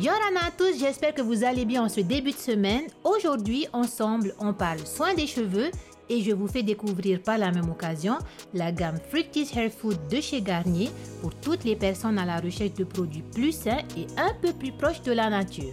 Yorana à tous, j'espère que vous allez bien en ce début de semaine. Aujourd'hui, ensemble, on parle soin des cheveux et je vous fais découvrir par la même occasion la gamme Fructis Hair Food de chez Garnier pour toutes les personnes à la recherche de produits plus sains et un peu plus proches de la nature.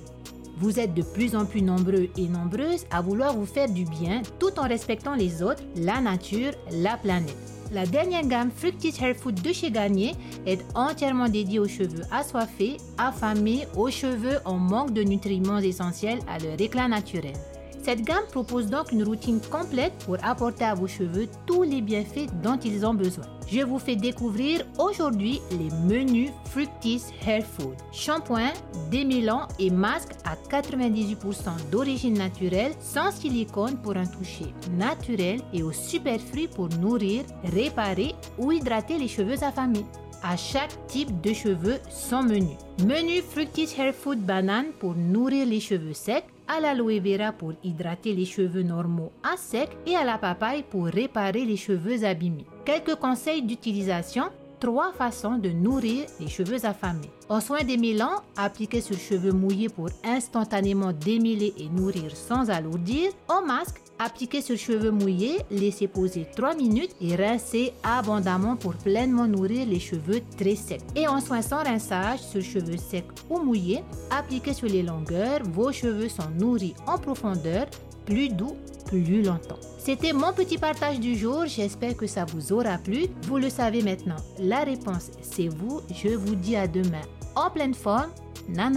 Vous êtes de plus en plus nombreux et nombreuses à vouloir vous faire du bien tout en respectant les autres, la nature, la planète. La dernière gamme Fructis Hair Food de chez Garnier est entièrement dédiée aux cheveux assoiffés, affamés, aux cheveux en manque de nutriments essentiels à leur éclat naturel. Cette gamme propose donc une routine complète pour apporter à vos cheveux tous les bienfaits dont ils ont besoin. Je vous fais découvrir aujourd'hui les menus Fructis Hair Food. Shampoing, démêlant et masque à 98% d'origine naturelle sans silicone pour un toucher naturel et aux superfruits pour nourrir, réparer ou hydrater les cheveux affamés. À chaque type de cheveux, son menu. Menu Fructis Hair Food Banane pour nourrir les cheveux secs, à l'aloe vera pour hydrater les cheveux normaux à sec et à la papaye pour réparer les cheveux abîmés. Quelques conseils d'utilisation trois façons de nourrir les cheveux affamés. En soin démêlant, appliqué sur cheveux mouillés pour instantanément démêler et nourrir sans alourdir. En masque, appliqué sur cheveux mouillés, laissez poser 3 minutes et rincer abondamment pour pleinement nourrir les cheveux très secs. Et en soin sans rinçage sur cheveux secs ou mouillés, appliqué sur les longueurs, vos cheveux sont nourris en profondeur, plus doux, plus longtemps. C'était mon petit partage du jour, j'espère que ça vous aura plu. Vous le savez maintenant, la réponse c'est vous. Je vous dis à demain en pleine forme. Nana